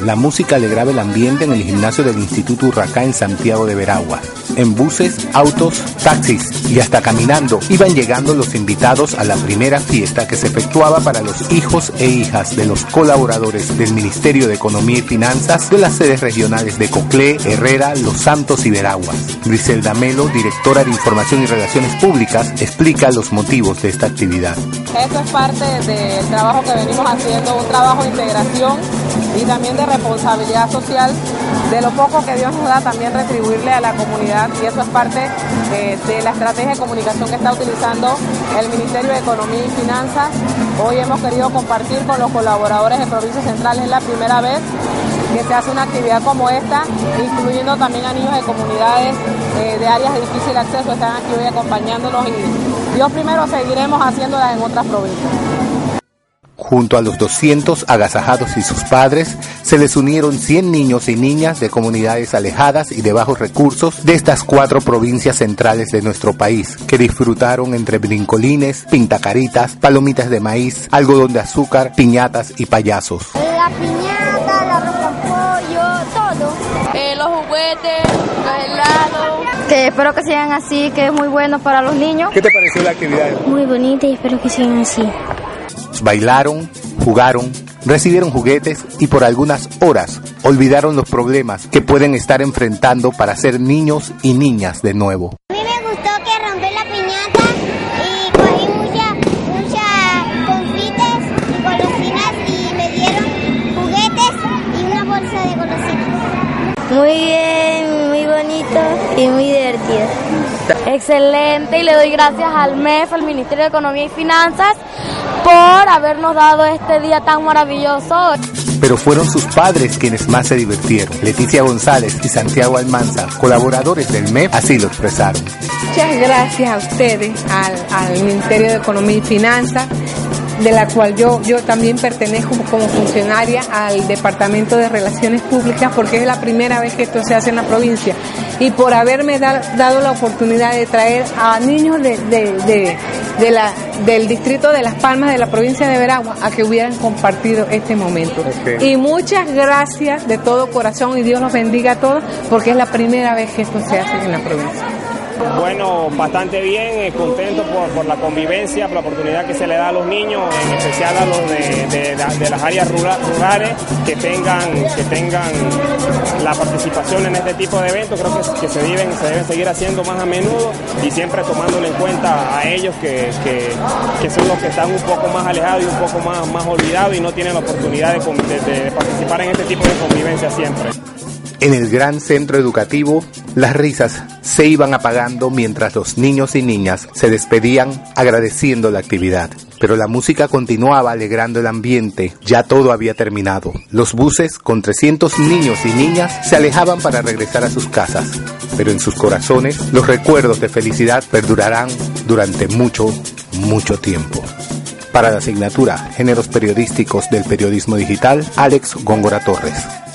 La música alegraba el ambiente en el gimnasio del Instituto Urracá en Santiago de Veragua. En buses, autos, taxis y hasta caminando iban llegando los invitados a la primera fiesta que se efectuaba para los hijos e hijas de los colaboradores del Ministerio de Economía y Finanzas de las sedes regionales de Coclé, Herrera, Los Santos y Veraguas. Griselda Melo, directora de Información y Relaciones Públicas, explica los motivos de esta actividad. Esto es parte del trabajo que venimos haciendo, un trabajo de integración y también de responsabilidad social, de lo poco que Dios nos da también retribuirle a la comunidad y eso es parte de, de la estrategia de comunicación que está utilizando el Ministerio de Economía y Finanzas. Hoy hemos querido compartir con los colaboradores de provincias centrales, es la primera vez que se hace una actividad como esta, incluyendo también a niños de comunidades eh, de áreas de difícil acceso, están aquí hoy acompañándonos y Dios primero seguiremos haciéndolas en otras provincias. Junto a los 200 agasajados y sus padres, se les unieron 100 niños y niñas de comunidades alejadas y de bajos recursos de estas cuatro provincias centrales de nuestro país, que disfrutaron entre brincolines, pintacaritas, palomitas de maíz, algodón de azúcar, piñatas y payasos. La piñata, el arroz con pollo, todo. Eh, los juguetes, los helados. Que espero que sigan así, que es muy bueno para los niños. ¿Qué te pareció la actividad? Muy bonita y espero que sigan así. Bailaron, jugaron, recibieron juguetes y por algunas horas olvidaron los problemas que pueden estar enfrentando para ser niños y niñas de nuevo. A mí me gustó que rompí la piñata y cogí muchas mucha confites y golosinas y me dieron juguetes y una bolsa de golosinas. Muy bien, muy bonito y muy divertido. Excelente y le doy gracias al MEF, al Ministerio de Economía y Finanzas, por habernos dado este día tan maravilloso. Pero fueron sus padres quienes más se divirtieron. Leticia González y Santiago Almanza, colaboradores del MEP, así lo expresaron. Muchas gracias a ustedes, al, al Ministerio de Economía y Finanzas, de la cual yo, yo también pertenezco como funcionaria al Departamento de Relaciones Públicas, porque es la primera vez que esto se hace en la provincia, y por haberme da- dado la oportunidad de traer a niños de, de- de- de la, del distrito de Las Palmas de la provincia de Veragua a que hubieran compartido este momento. Y muchas gracias de todo corazón y Dios los bendiga a todos, porque es la primera vez que esto se hace en la provincia. Bueno, bastante bien, eh, contento por, por la convivencia, por la oportunidad que se le da a los niños, en especial a los de, de- las áreas rura- rurales, que tengan, que tengan la participación en este tipo de eventos. Creo que, que se, deben, se deben seguir haciendo más a menudo y siempre tomándole en cuenta a ellos que, que- son los que están un poco más alejados y un poco más, más olvidados y no tienen la oportunidad de participar en este tipo de convivencia siempre. En el gran centro educativo, las risas se iban apagando mientras los niños y niñas se despedían agradeciendo la actividad. Pero la música continuaba alegrando el ambiente, ya todo había terminado. Los buses con 300 niños y niñas se alejaban para regresar a sus casas, pero en sus corazones los recuerdos de felicidad perdurarán durante mucho, mucho tiempo. Para la asignatura Géneros Periodísticos del Periodismo Digital, Alex Góngora Torres.